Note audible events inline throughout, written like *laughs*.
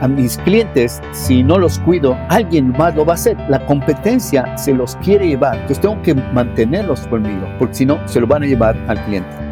a mis clientes, si no los cuido, alguien más lo va a hacer. La competencia se los quiere llevar. Entonces tengo que mantenerlos conmigo, porque si no, se lo van a llevar al cliente.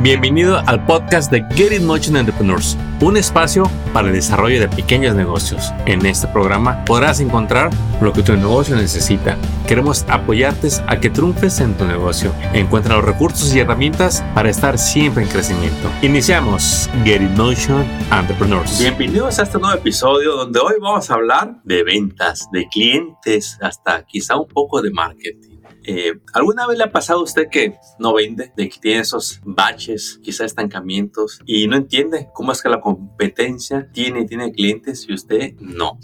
Bienvenido al podcast de Get In Motion Entrepreneurs, un espacio para el desarrollo de pequeños negocios. En este programa podrás encontrar lo que tu negocio necesita. Queremos apoyarte a que triunfes en tu negocio. Encuentra los recursos y herramientas para estar siempre en crecimiento. Iniciamos Get In Motion Entrepreneurs. Bienvenidos a este nuevo episodio donde hoy vamos a hablar de ventas, de clientes, hasta quizá un poco de marketing. Eh, ¿Alguna vez le ha pasado a usted que no vende, de que tiene esos baches, quizás estancamientos, y no entiende cómo es que la competencia tiene, tiene clientes y usted no?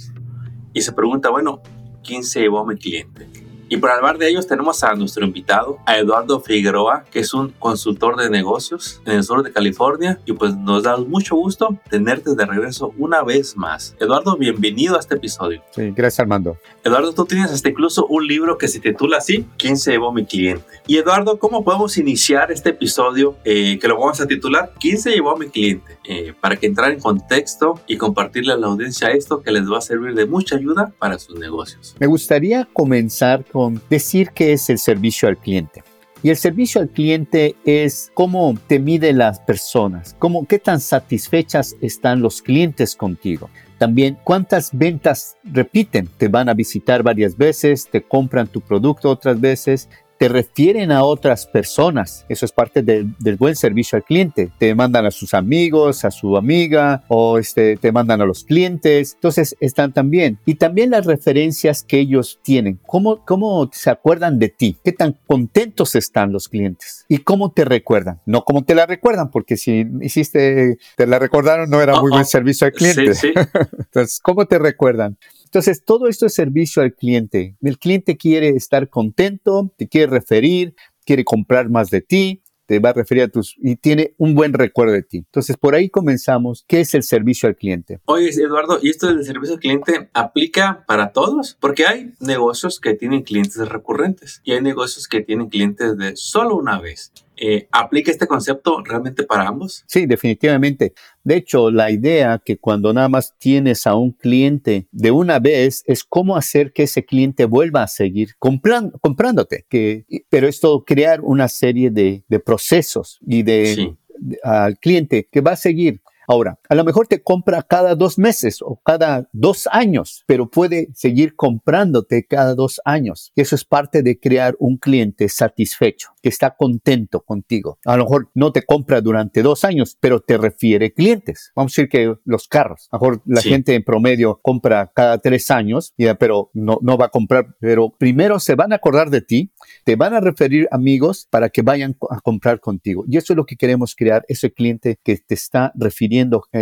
Y se pregunta, bueno, ¿quién se llevó a mi cliente? Y para hablar de ellos tenemos a nuestro invitado, a Eduardo Figueroa, que es un consultor de negocios en el sur de California. Y pues nos da mucho gusto tenerte de regreso una vez más. Eduardo, bienvenido a este episodio. Sí, gracias Armando. Eduardo, tú tienes hasta incluso un libro que se titula así, ¿Quién se llevó mi cliente? Y Eduardo, ¿cómo podemos iniciar este episodio eh, que lo vamos a titular ¿Quién se llevó a mi cliente? Eh, para que entrar en contexto y compartirle a la audiencia esto que les va a servir de mucha ayuda para sus negocios. Me gustaría comenzar con decir qué es el servicio al cliente. Y el servicio al cliente es cómo te miden las personas, cómo, qué tan satisfechas están los clientes contigo. También cuántas ventas repiten, te van a visitar varias veces, te compran tu producto otras veces, te refieren a otras personas. Eso es parte del buen servicio al cliente. Te mandan a sus amigos, a su amiga o este, te mandan a los clientes. Entonces están también. Y también las referencias que ellos tienen. ¿Cómo, cómo se acuerdan de ti? ¿Qué tan contentos están los clientes? ¿Y cómo te recuerdan? No cómo te la recuerdan, porque si hiciste, te la recordaron, no era muy buen servicio al cliente. Sí, sí. *laughs* Entonces, ¿cómo te recuerdan? Entonces, todo esto es servicio al cliente. El cliente quiere estar contento, te quiere referir, quiere comprar más de ti, te va a referir a tus y tiene un buen recuerdo de ti. Entonces, por ahí comenzamos. ¿Qué es el servicio al cliente? Oye, Eduardo, ¿y esto del servicio al cliente aplica para todos? Porque hay negocios que tienen clientes recurrentes y hay negocios que tienen clientes de solo una vez. Eh, ¿Aplica este concepto realmente para ambos? Sí, definitivamente. De hecho, la idea que cuando nada más tienes a un cliente de una vez es cómo hacer que ese cliente vuelva a seguir comprándote. Que, pero esto crear una serie de, procesos y de, al cliente que va a seguir Ahora, a lo mejor te compra cada dos meses o cada dos años, pero puede seguir comprándote cada dos años. Eso es parte de crear un cliente satisfecho, que está contento contigo. A lo mejor no te compra durante dos años, pero te refiere clientes. Vamos a decir que los carros. A lo mejor la gente en promedio compra cada tres años, pero no, no va a comprar. Pero primero se van a acordar de ti, te van a referir amigos para que vayan a comprar contigo. Y eso es lo que queremos crear, ese cliente que te está refiriendo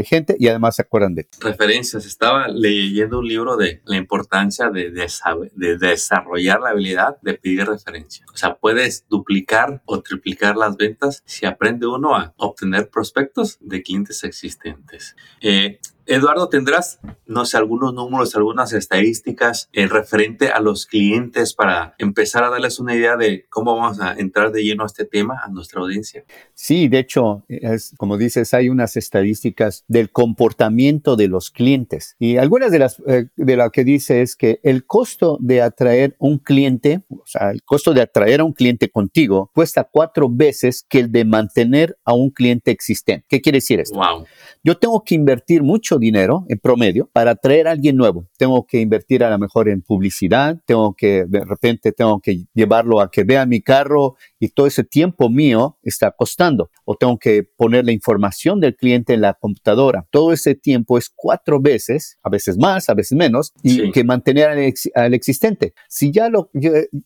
gente y además se acuerdan de Referencias. Estaba leyendo un libro de la importancia de, de, desarrollar la habilidad de pedir referencia. O sea, puedes duplicar o triplicar las ventas si aprende uno a obtener prospectos de clientes existentes. Eh, Eduardo, ¿tendrás, no sé, algunos números, algunas estadísticas en referente a los clientes para empezar a darles una idea de cómo vamos a entrar de lleno a este tema a nuestra audiencia? Sí, de hecho, es, como dices, hay unas estadísticas del comportamiento de los clientes. Y algunas de las eh, de lo que dice es que el costo de atraer un cliente, o sea, el costo de atraer a un cliente contigo cuesta cuatro veces que el de mantener a un cliente existente. ¿Qué quiere decir esto? Wow. Yo tengo que invertir mucho dinero en promedio para atraer a alguien nuevo. Tengo que invertir a lo mejor en publicidad, tengo que, de repente tengo que llevarlo a que vea mi carro y todo ese tiempo mío está costando. O tengo que poner la información del cliente en la computadora. Todo ese tiempo es cuatro veces, a veces más, a veces menos, y que mantener al, existente. Si ya, lo,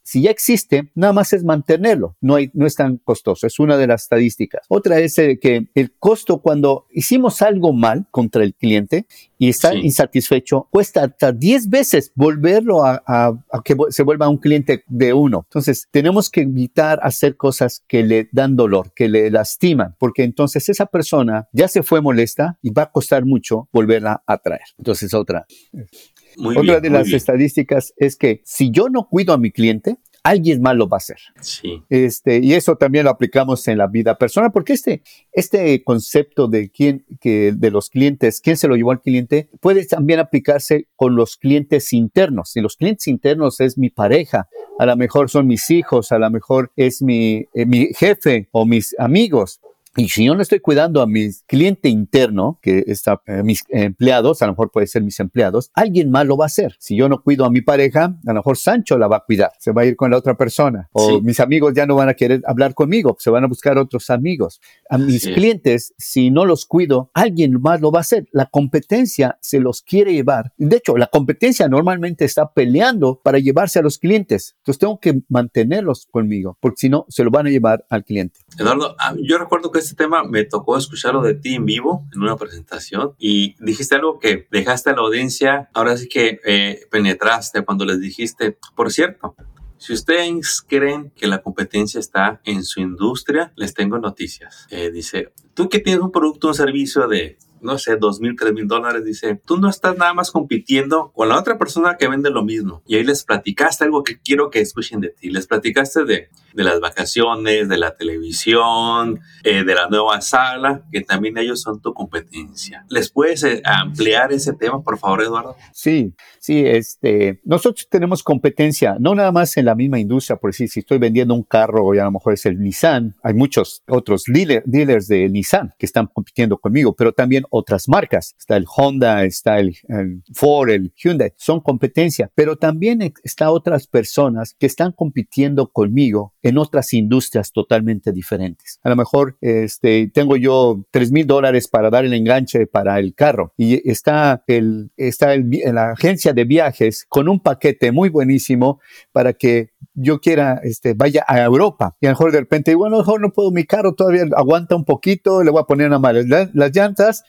si ya existe, nada más es mantenerlo. No, hay, no es tan costoso. Es una de las estadísticas. Otra es que el costo cuando hicimos algo mal contra el cliente y está insatisfecho, cuesta hasta 10 veces volverlo a, que se vuelva un cliente de uno. Entonces, tenemos que evitar hacer cosas que le dan dolor, que le lastiman, porque entonces esa persona ya se fue molesta y va a costar mucho volverla a traer. Entonces, otra. otra de las estadísticas es que si yo no cuido a mi cliente, alguien más lo va a hacer. Sí. Este, y eso también lo aplicamos en la vida personal, porque este, este concepto de quién, que, de los clientes, quién se lo llevó al cliente, puede también aplicarse con los clientes internos. Y los clientes internos es mi pareja, a lo mejor son mis hijos, a lo mejor es mi, eh, mi jefe o mis amigos. Y si yo no estoy cuidando a mi cliente interno, que está eh, mis empleados, a lo mejor puede ser mis empleados, alguien más lo va a hacer. Si yo no cuido a mi pareja, a lo mejor Sancho la va a cuidar, se va a ir con la otra persona. O mis amigos ya no van a querer hablar conmigo, se van a buscar otros amigos. A mis clientes, si no los cuido, alguien más lo va a hacer. La competencia se los quiere llevar. De hecho, la competencia normalmente está peleando para llevarse a los clientes. Entonces tengo que mantenerlos conmigo, porque si no, se lo van a llevar al cliente. Eduardo, yo recuerdo que este tema me tocó escucharlo de ti en vivo en una presentación y dijiste algo que dejaste a la audiencia, ahora sí que eh, penetraste cuando les dijiste, por cierto, si ustedes creen que la competencia está en su industria, les tengo noticias. Eh, dice, tú que tienes un producto o un servicio de no sé, dos mil, tres mil dólares, dice, tú no estás nada más compitiendo con la otra persona que vende lo mismo. Y ahí les platicaste algo que quiero que escuchen de ti. Les platicaste de, de las vacaciones, de la televisión, eh, de la nueva sala, que también ellos son tu competencia. ¿Les puedes eh, ampliar ese tema, por favor, Eduardo? Sí, sí, este, nosotros tenemos competencia, no nada más en la misma industria, por decir, si estoy vendiendo un carro y a lo mejor es el Nissan, hay muchos otros dealers de Nissan que están compitiendo conmigo, pero también otras marcas. Está el Honda, está el, Ford, el Hyundai, son competencia, pero también está otras personas que están compitiendo conmigo en otras industrias totalmente diferentes. A lo mejor este, tengo yo tres mil dólares para dar el enganche para el carro y está, el, está el, la agencia de viajes con un paquete muy buenísimo para que yo quiera, este, vaya a Europa. Y a lo mejor de repente, bueno, a lo mejor no puedo, mi carro todavía aguanta un poquito, le voy a poner una mala las llantas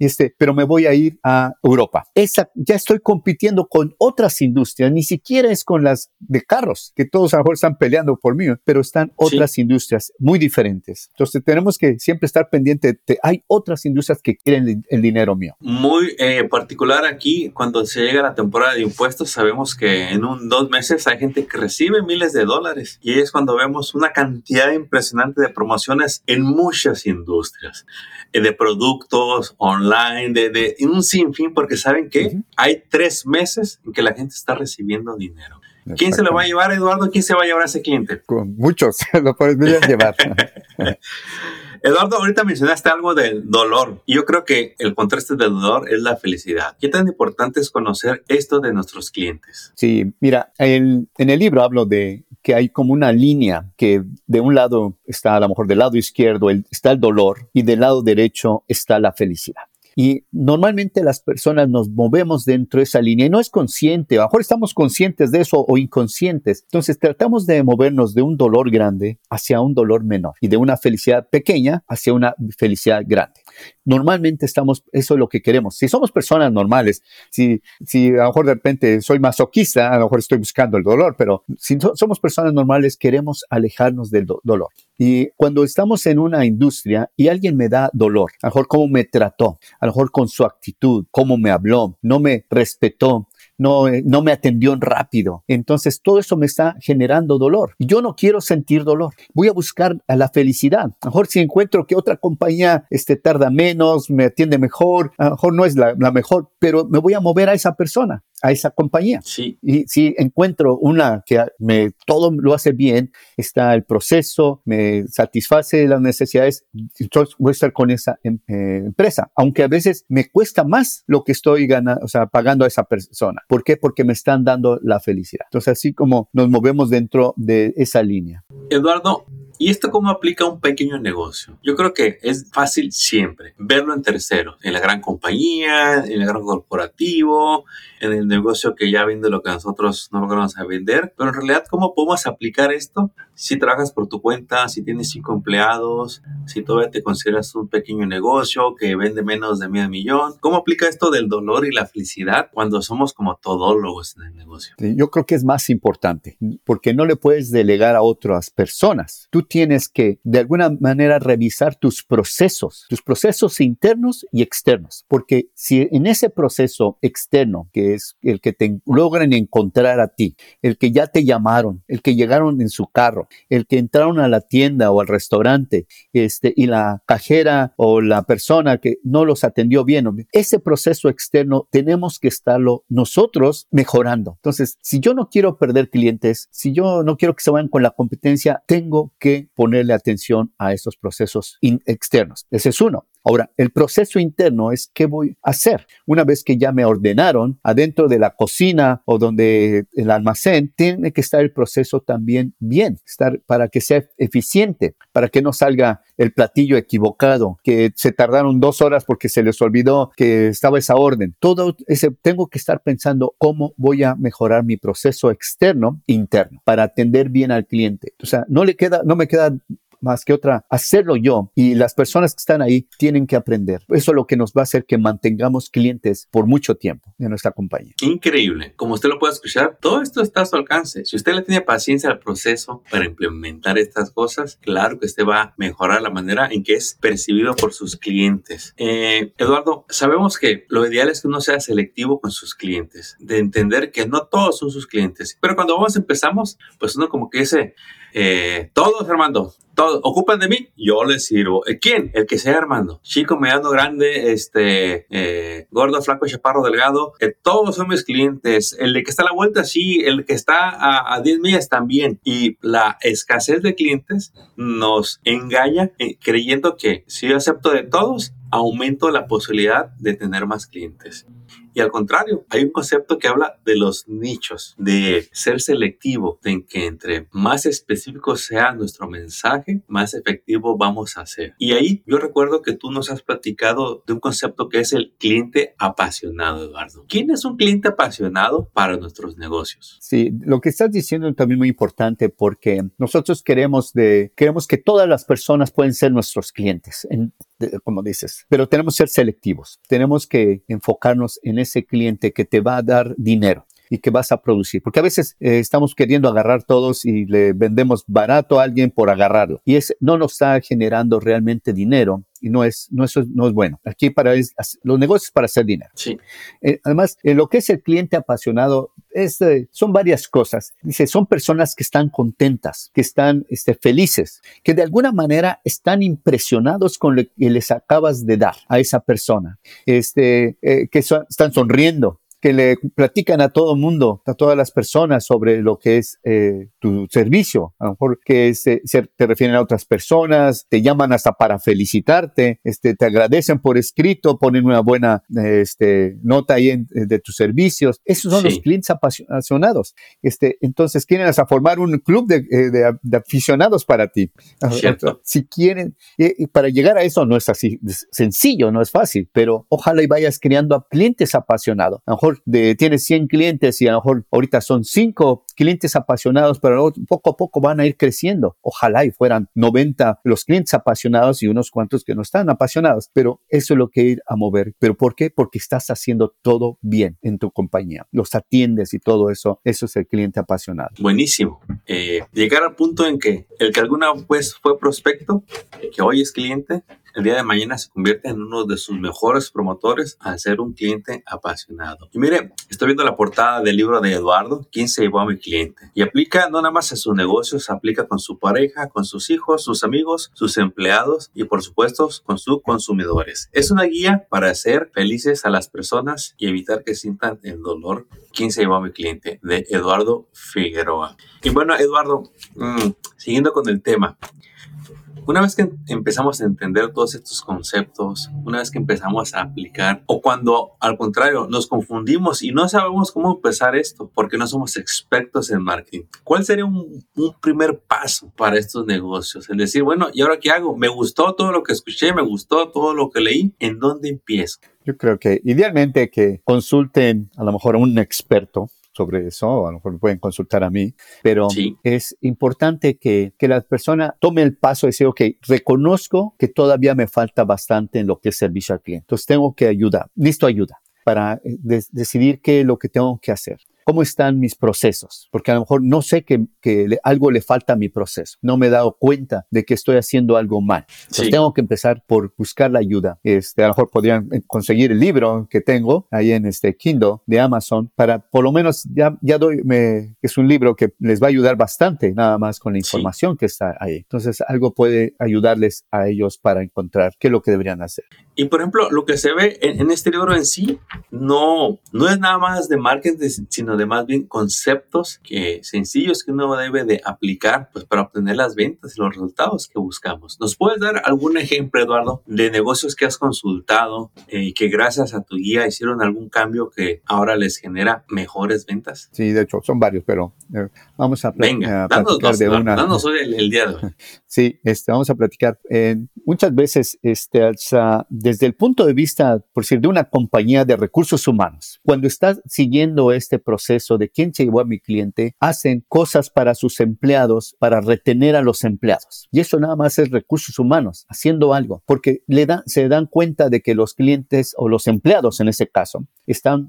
este, pero me voy a ir a Europa. Esa, ya estoy compitiendo con otras industrias, ni siquiera es con las de carros, que todos a lo mejor están peleando por mí, pero están otras industrias muy diferentes. Entonces tenemos que siempre estar pendiente de, hay otras industrias que quieren el, dinero mío. Muy eh, particular aquí, cuando se llega la temporada de impuestos, sabemos que en un dos meses hay gente que recibe miles de dólares y es cuando vemos una cantidad impresionante de promociones en muchas industrias, eh, de productos online de, de un sinfín, porque saben que hay tres meses en que la gente está recibiendo dinero. ¿Quién se lo va a llevar, Eduardo? ¿Quién se va a llevar a ese cliente? Con muchos, *laughs* lo podrían llevar. *laughs* Eduardo, ahorita mencionaste algo del dolor. Yo creo que el contraste del dolor es la felicidad. ¿Qué tan importante es conocer esto de nuestros clientes? Sí, mira, en el libro hablo de que hay como una línea que de un lado está a lo mejor del lado izquierdo está el dolor y del lado derecho está la felicidad. Y normalmente las personas nos movemos dentro de esa línea y no es consciente, a lo mejor estamos conscientes de eso o inconscientes. Entonces tratamos de movernos de un dolor grande hacia un dolor menor y de una felicidad pequeña hacia una felicidad grande. Normalmente estamos, eso es lo que queremos. Si somos personas normales, si, si a lo mejor de repente soy masoquista, a lo mejor estoy buscando el dolor, pero si somos personas normales, queremos alejarnos del dolor. Y cuando estamos en una industria y alguien me da dolor, a lo mejor cómo me trató, a lo mejor con su actitud, cómo me habló, no me respetó, no, eh, no me atendió rápido. Entonces todo eso me está generando dolor. Yo no quiero sentir dolor. Voy a buscar la felicidad. A lo mejor si encuentro que otra compañía este, tarda menos, me atiende mejor, a lo mejor no es la mejor, pero me voy a mover a esa persona a esa compañía. Sí. Y si encuentro una que me, todo lo hace bien, está el proceso, me satisface las necesidades, entonces voy a estar con esa em, eh, empresa. Aunque a veces me cuesta más lo que estoy ganando, o sea, pagando a esa persona. ¿Por qué? Porque me están dando la felicidad. Entonces, así como nos movemos dentro de esa línea. Eduardo, ¿Y esto cómo aplica a un pequeño negocio? Yo creo que es fácil siempre verlo en tercero, en la gran compañía, en el gran corporativo, en el negocio que ya vende lo que nosotros no logramos vender. Pero en realidad, ¿cómo podemos aplicar esto si trabajas por tu cuenta, si tienes cinco empleados, si todavía te consideras un pequeño negocio que vende menos de medio millón. ¿Cómo aplica esto del dolor y la felicidad cuando somos como todólogos en el negocio? Yo creo que es más importante porque no le puedes delegar a otras personas. Tú tienes que de alguna manera revisar tus procesos, tus procesos internos y externos, porque si en ese proceso externo, que es el que te logran encontrar a ti, el que ya te llamaron, el que llegaron en su carro, el que entraron a la tienda o al restaurante, este, y la cajera o la persona que no los atendió bien, ese proceso externo tenemos que estarlo nosotros mejorando. Entonces, si yo no quiero perder clientes, si yo no quiero que se vayan con la competencia, tengo que ponerle atención a esos procesos externos. Ese es uno. Ahora, el proceso interno es qué voy a hacer. Una vez que ya me ordenaron adentro de la cocina o donde el almacén, tiene que estar el proceso también bien, estar para que sea eficiente, para que no salga el platillo equivocado, que se tardaron dos horas porque se les olvidó que estaba esa orden. Todo ese, tengo que estar pensando cómo voy a mejorar mi proceso externo, interno, para atender bien al cliente. O sea, no le queda, no me queda más que otra, hacerlo yo. Y las personas que están ahí tienen que aprender. Eso es lo que nos va a hacer que mantengamos clientes por mucho tiempo en nuestra compañía. Increíble. Como usted lo puede escuchar, todo esto está a su alcance. Si usted le tiene paciencia al proceso para implementar estas cosas, claro que usted va a mejorar la manera en que es percibido por sus clientes. Eh, Eduardo, sabemos que lo ideal es que uno sea selectivo con sus clientes, de entender que no todos son sus clientes. Pero cuando vamos empezamos, pues uno como que dice, eh, todos, Armando, todos ocupan de mí, yo les sirvo. Eh, ¿Quién? El que sea Armando. Chico, mediano, grande, este, eh, gordo, flaco, chaparro, delgado. todos son mis clientes. El de que está a la vuelta, sí. El que está a, a 10 millas también. Y la escasez de clientes nos engaña creyendo que si yo acepto de todos, aumento la posibilidad de tener más clientes. Y al contrario, hay un concepto que habla de los nichos, de ser selectivo, de que entre más específico sea nuestro mensaje, más efectivo vamos a ser. Y ahí yo recuerdo que tú nos has platicado de un concepto que es el cliente apasionado, Eduardo. ¿Quién es un cliente apasionado para nuestros negocios? Sí, lo que estás diciendo es también muy importante porque nosotros queremos de queremos que todas las personas pueden ser nuestros clientes, como dices, pero tenemos que ser selectivos. Tenemos que enfocarnos en ese cliente que te va a dar dinero y que vas a producir. Porque a veces eh, estamos queriendo agarrar todos y le vendemos barato a alguien por agarrarlo. Y es, no nos está generando realmente dinero y no es, no, eso no es bueno. Aquí para los negocios para hacer dinero. Sí. Eh, además, en lo que es el cliente apasionado, es, eh, son varias cosas. Dice, son personas que están contentas, que están este, felices, que de alguna manera están impresionados con lo que les acabas de dar a esa persona, este, eh, que están sonriendo, que le platican a todo mundo, a todas las personas sobre lo que es eh, tu servicio. A lo mejor que se, te refieren a otras personas, te llaman hasta para felicitarte, este, te agradecen por escrito, ponen una buena este, nota ahí de tus servicios. Esos son los clientes apasionados. Este, entonces quieren hasta formar un club de, eh, aficionados para ti. Cierto. Si quieren, y, para llegar a eso no es así sencillo, no es fácil, pero ojalá y vayas creando a clientes apasionados. A lo mejor de, tienes 100 clientes y a lo mejor ahorita son 5 clientes apasionados, pero poco a poco van a ir creciendo. Ojalá y fueran 90 los clientes apasionados y unos cuantos que no están apasionados, pero eso es lo que ir a mover. ¿Pero por qué? Porque estás haciendo todo bien en tu compañía. Los atiendes y todo eso. Eso es el cliente apasionado. Buenísimo. Eh, llegar al punto en que el que alguna vez fue prospecto, que hoy es cliente, el día de mañana se convierte en uno de sus mejores promotores al ser un cliente apasionado. Y mire, estoy viendo la portada del libro de Eduardo, ¿Quién se llevó a mi cliente? Y aplica no nada más a sus negocios, aplica con su pareja, con sus hijos, sus amigos, sus empleados y por supuesto con sus consumidores. Es una guía para hacer felices a las personas y evitar que sientan el dolor. ¿Quién se llevó a mi cliente? De Eduardo Figueroa. Y bueno, Eduardo, mm, siguiendo con el tema, una vez que empezamos a entender todos estos conceptos, una vez que empezamos a aplicar, o cuando al contrario nos confundimos y no sabemos cómo empezar esto porque no somos expertos en marketing, ¿cuál sería un, primer paso para estos negocios? Es decir, bueno, ¿y ahora qué hago? Me gustó todo lo que escuché, me gustó todo lo que leí, ¿en dónde empiezo? Yo creo que idealmente que consulten a lo mejor a un experto sobre eso, a lo mejor me pueden consultar a mí, pero es importante que, que la persona tome el paso de decir, ok, reconozco que todavía me falta bastante en lo que es servicio al cliente, entonces tengo que ayudar, listo ayuda para eh, decidir qué es lo que tengo que hacer cómo están mis procesos, porque a lo mejor no sé que, algo le falta a mi proceso, no me he dado cuenta de que estoy haciendo algo mal. Entonces tengo que empezar por buscar la ayuda. Este, a lo mejor podrían conseguir el libro que tengo ahí en este Kindle de Amazon para por lo menos ya, ya doy, me, es un libro que les va a ayudar bastante nada más con la información que está ahí. Entonces algo puede ayudarles a ellos para encontrar qué es lo que deberían hacer. Y por ejemplo, lo que se ve en, en este libro en sí no, no es nada más de marketing, sino de más bien conceptos que sencillos que uno debe de aplicar pues para obtener las ventas y los resultados que buscamos. ¿Nos puedes dar algún ejemplo, Eduardo, de negocios que has consultado eh, y que gracias a tu guía hicieron algún cambio que ahora les genera mejores ventas? Sí, de hecho, son varios, pero eh, vamos a, Venga, platicar de una. Danos hoy el, día de hoy. *laughs* Sí, este, vamos a platicar. muchas veces, este, desde el punto de vista, por decir, de una compañía de recursos humanos, cuando estás siguiendo este proceso, de quién se llevó a mi cliente, hacen cosas para sus empleados, para retener a los empleados. Y eso nada más es recursos humanos, haciendo algo, porque se dan cuenta de que los clientes o los empleados en ese caso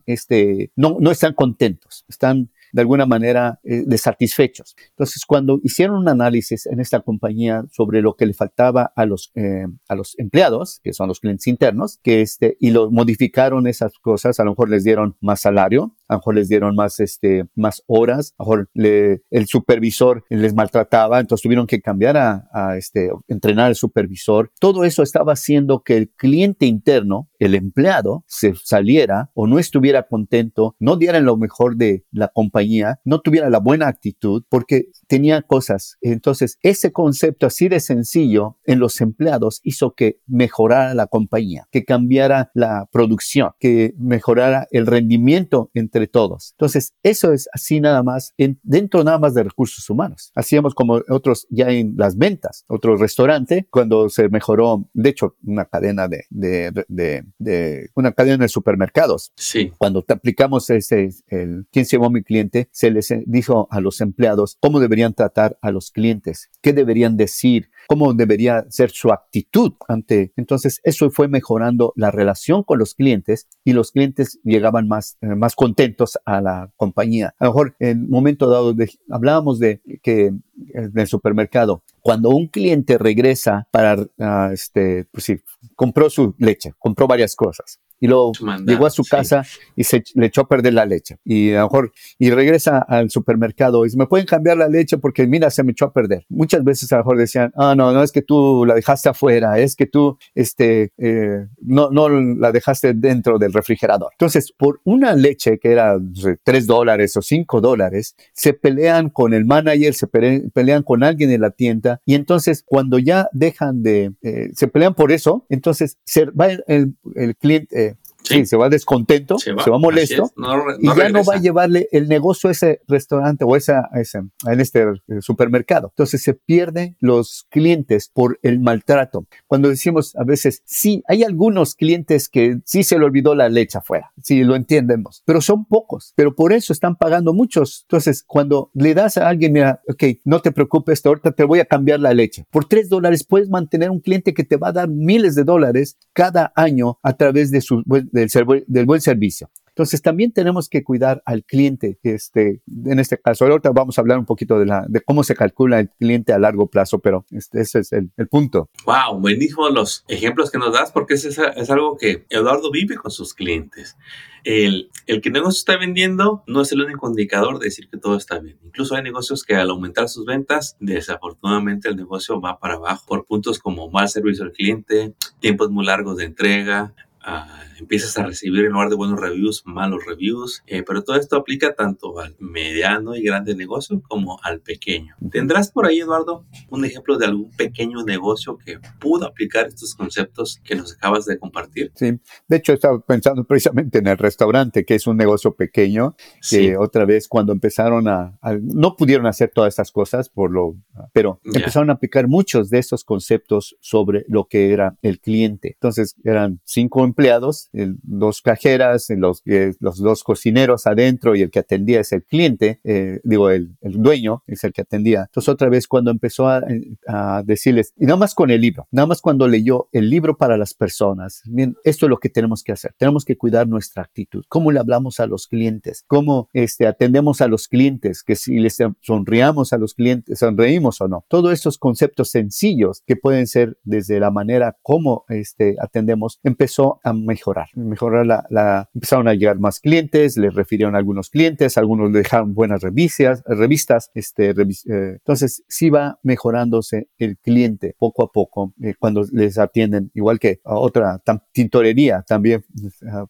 este, no están contentos, están de alguna manera eh, desatisfechos. Entonces, cuando hicieron un análisis en esta compañía sobre lo que le faltaba a los, eh, a los empleados, que son los clientes internos, que este, y lo modificaron esas cosas, a lo mejor les dieron más salario, a lo mejor les dieron más, este, más horas, a lo mejor le, el supervisor les maltrataba, entonces tuvieron que cambiar a, a este, entrenar al supervisor. Todo eso estaba haciendo que el cliente interno, el empleado, se saliera o no estuviera contento, no diera lo mejor de la compañía no tuviera la buena actitud porque tenía cosas. Entonces, ese concepto así de sencillo en los empleados hizo que mejorara la compañía, que cambiara la producción, que mejorara el rendimiento entre todos. Entonces, eso es así nada más, dentro nada más de recursos humanos. Hacíamos como otros ya en las ventas, otro restaurante, cuando se mejoró, de hecho, una cadena de, de, de, una cadena de supermercados. Sí. Cuando te aplicamos ese, el, ¿quién se llevó mi cliente? se les dijo a los empleados cómo deberían tratar a los clientes, qué deberían decir, cómo debería ser su actitud ante. Entonces, eso fue mejorando la relación con los clientes y los clientes llegaban más, eh, más contentos a la compañía. A lo mejor en un momento dado hablábamos de que en el supermercado, cuando un cliente regresa para, ah, este, pues sí, compró su leche, compró varias cosas y luego llegó a su casa y se le echó a perder la leche. Y a lo mejor, y regresa al supermercado y dice, me pueden cambiar la leche porque mira, se me echó a perder. Muchas veces a lo mejor decían, ah, no, no es que tú la dejaste afuera, es que tú, este, eh, no, no la dejaste dentro del refrigerador. Entonces, por una leche que era tres dólares o cinco dólares, se pelean con el manager, se pelean con alguien en la tienda y entonces cuando ya dejan de, eh, se pelean por eso, entonces se va el, el cliente, eh, Sí. se va descontento, se va, molesto y ya no va a llevarle el negocio a ese restaurante o esa, a ese, en este eh, supermercado. Entonces se pierden los clientes por el maltrato. Cuando decimos a veces, sí, hay algunos clientes que sí se le olvidó la leche afuera, sí, lo entendemos, pero son pocos, pero por eso están pagando muchos. Entonces, cuando le das a alguien, mira, ok, no te preocupes, ahorita te voy a cambiar la leche. Por tres dólares puedes mantener un cliente que te va a dar miles de dólares cada año a través de su del, buen servicio. Entonces también tenemos que cuidar al cliente, este, en este caso. Ahorita vamos a hablar un poquito de, la, de cómo se calcula el cliente a largo plazo, pero este, ese es el, punto. Wow, buenísimos los ejemplos que nos das porque es, algo que Eduardo vive con sus clientes. El, el que negocio está vendiendo no es el único indicador de decir que todo está bien. Incluso hay negocios que al aumentar sus ventas, desafortunadamente el negocio va para abajo por puntos como mal servicio al cliente, tiempos muy largos de entrega, uh, empiezas a recibir en lugar de buenos reviews, malos reviews. Eh, pero todo esto aplica tanto al mediano y grande negocio como al pequeño. ¿Tendrás por ahí, Eduardo, un ejemplo de algún pequeño negocio que pudo aplicar estos conceptos que nos acabas de compartir? Sí, de hecho estaba pensando precisamente en el restaurante, que es un negocio pequeño, que otra vez cuando empezaron a, no pudieron hacer todas estas cosas por lo, pero empezaron a aplicar muchos de estos conceptos sobre lo que era el cliente. Entonces eran cinco empleados dos cajeras, los, los dos cocineros adentro y el que atendía es el cliente, eh, digo, el, el, dueño es el que atendía. Entonces otra vez cuando empezó a, a, decirles, y nada más con el libro, nada más cuando leyó el libro para las personas, bien, esto es lo que tenemos que hacer, tenemos que cuidar nuestra actitud, cómo le hablamos a los clientes, cómo este, atendemos a los clientes, que si les sonriamos a los clientes, sonreímos o no. Todos estos conceptos sencillos que pueden ser desde la manera como este, atendemos, empezó a mejorar, mejorar la, la, empezaron a llegar más clientes, les refirieron a algunos clientes, algunos dejaron buenas revistas, revistas este, eh, entonces sí va mejorándose el cliente poco a poco eh, cuando les atienden, igual que a otra tintorería también,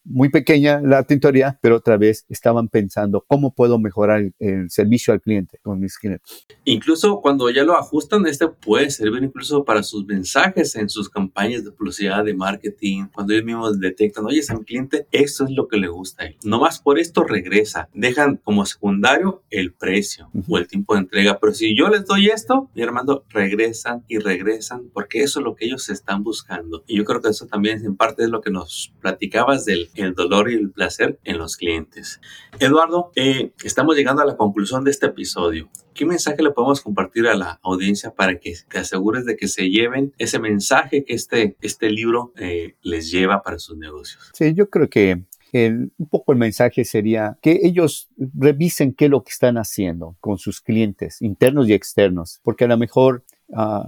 muy pequeña la tintorería, pero otra vez estaban pensando cómo puedo mejorar el, el servicio al cliente con mis clientes. Incluso cuando ya lo ajustan, este puede servir incluso para sus mensajes en sus campañas de publicidad, de marketing, cuando ellos mismos detectan, oye, a mi cliente, esto es lo que le gusta a él. No más por esto regresa. Dejan como secundario el precio o el tiempo de entrega. Pero si yo les doy esto, mi hermano, regresan y regresan porque eso es lo que ellos están buscando. Y yo creo que eso también en parte es lo que nos platicabas del el dolor y el placer en los clientes. Eduardo, eh, estamos llegando a la conclusión de este episodio. ¿Qué mensaje le podemos compartir a la audiencia para que te asegures de que se lleven ese mensaje que este, este libro eh, les lleva para sus negocios? Sí, yo creo que el, un poco el mensaje sería que ellos revisen qué es lo que están haciendo con sus clientes internos y externos, porque a lo mejor uh,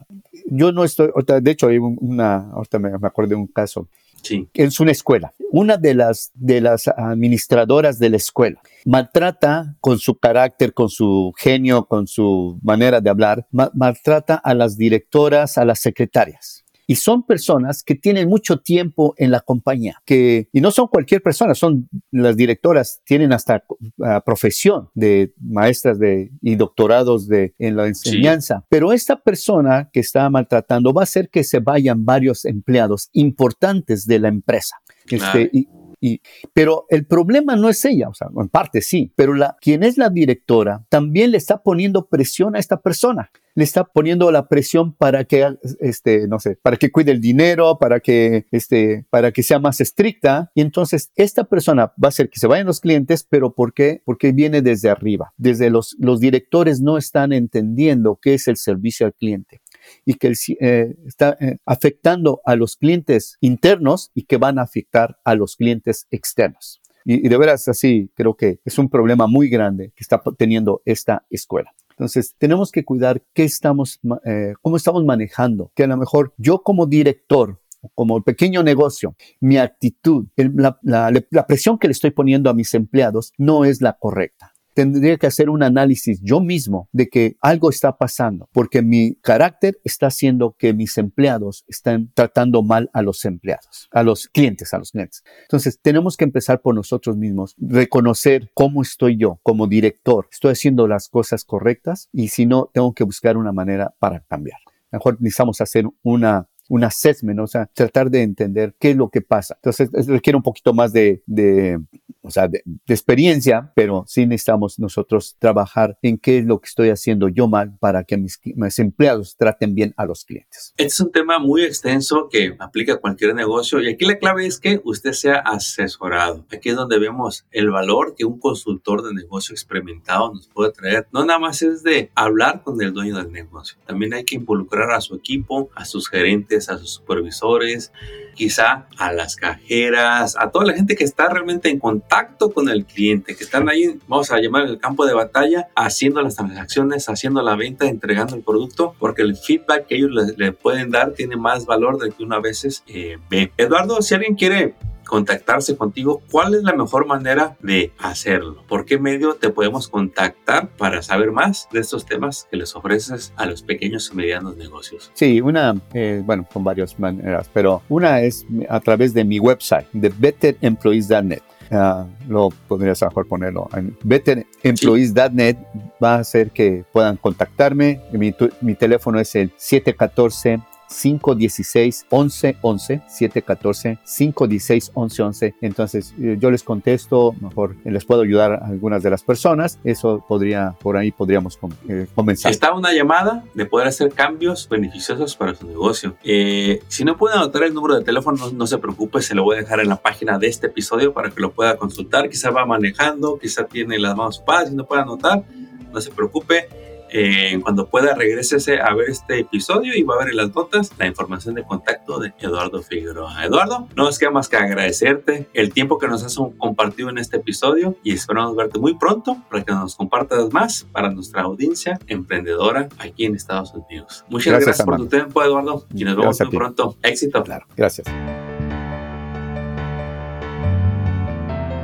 yo no estoy, de hecho hay una, ahorita me, me acuerdo de un caso, Sí. Es una escuela. Una de las, de las administradoras de la escuela maltrata con su carácter, con su genio, con su manera de hablar, maltrata a las directoras, a las secretarias y son personas que tienen mucho tiempo en la compañía, que, y no son cualquier persona, son las directoras, tienen hasta ah, profesión de maestras de, y doctorados de, en la enseñanza. Pero esta persona que está maltratando va a hacer que se vayan varios empleados importantes de la empresa. Este, y, y, pero el problema no es ella, o sea, en parte sí, pero la, quien es la directora también le está poniendo presión a esta persona. Le está poniendo la presión para que, este, no sé, para que cuide el dinero, para que, este, para que sea más estricta. Y entonces esta persona va a hacer que se vayan los clientes, pero ¿por qué? Porque viene desde arriba. Desde los, los directores no están entendiendo qué es el servicio al cliente y que eh, está eh, afectando a los clientes internos y que van a afectar a los clientes externos. Y, de veras así, creo que es un problema muy grande que está teniendo esta escuela. Entonces, tenemos que cuidar qué estamos, eh, cómo estamos manejando, que a lo mejor yo como director como pequeño negocio, mi actitud, la, presión que le estoy poniendo a mis empleados no es la correcta tendría que hacer un análisis yo mismo de que algo está pasando, porque mi carácter está haciendo que mis empleados están tratando mal a los empleados, a los clientes, a los clientes. Entonces, tenemos que empezar por nosotros mismos, reconocer cómo estoy yo como director, estoy haciendo las cosas correctas y si no, tengo que buscar una manera para cambiar. mejor necesitamos hacer una un assessment, o sea, tratar de entender qué es lo que pasa. Entonces, requiere un poquito más de, de o sea, de, experiencia, pero sí necesitamos nosotros trabajar en qué es lo que estoy haciendo yo mal para que mis, mis empleados traten bien a los clientes. Este es un tema muy extenso que aplica a cualquier negocio y aquí la clave es que usted sea asesorado. Aquí es donde vemos el valor que un consultor de negocio experimentado nos puede traer. No nada más es de hablar con el dueño del negocio, también hay que involucrar a su equipo, a sus gerentes, a sus supervisores, quizá a las cajeras, a toda la gente que está realmente en contacto con el cliente, que están ahí, vamos a llamar el campo de batalla, haciendo las transacciones, haciendo la venta, entregando el producto, porque el feedback que ellos le, pueden dar tiene más valor del que uno a veces eh, ve. Eduardo, si alguien quiere contactarse contigo, ¿cuál es la mejor manera de hacerlo? ¿Por qué medio te podemos contactar para saber más de estos temas que les ofreces a los pequeños y medianos negocios? Sí, una, eh, bueno, con varias maneras, pero una es a través de mi website, de betteremployees.net. Uh, lo podrías mejor ponerlo en betteremployees.net va a hacer que puedan contactarme mi, mi teléfono es el 714 714-516-1111, 714-516-1111. Entonces eh, yo les contesto, mejor les puedo ayudar a algunas de las personas. Eso podría, por ahí podríamos eh, comenzar. Está una llamada de poder hacer cambios beneficiosos para su negocio. Eh, si no puede anotar el número de teléfono, no, se preocupe, se lo voy a dejar en la página de este episodio para que lo pueda consultar. Quizá va manejando, quizá tiene las manos ocupadas y no puede anotar, no se preocupe eh, cuando pueda, regrésese a ver este episodio y va a ver en las notas la información de contacto de Eduardo Figueroa. Eduardo, no nos queda más que agradecerte el tiempo que nos has compartido en este episodio y esperamos verte muy pronto para que nos compartas más para nuestra audiencia emprendedora aquí en Estados Unidos. Muchas gracias, por tu tiempo, Eduardo, y nos vemos muy pronto. Éxito. Claro, gracias.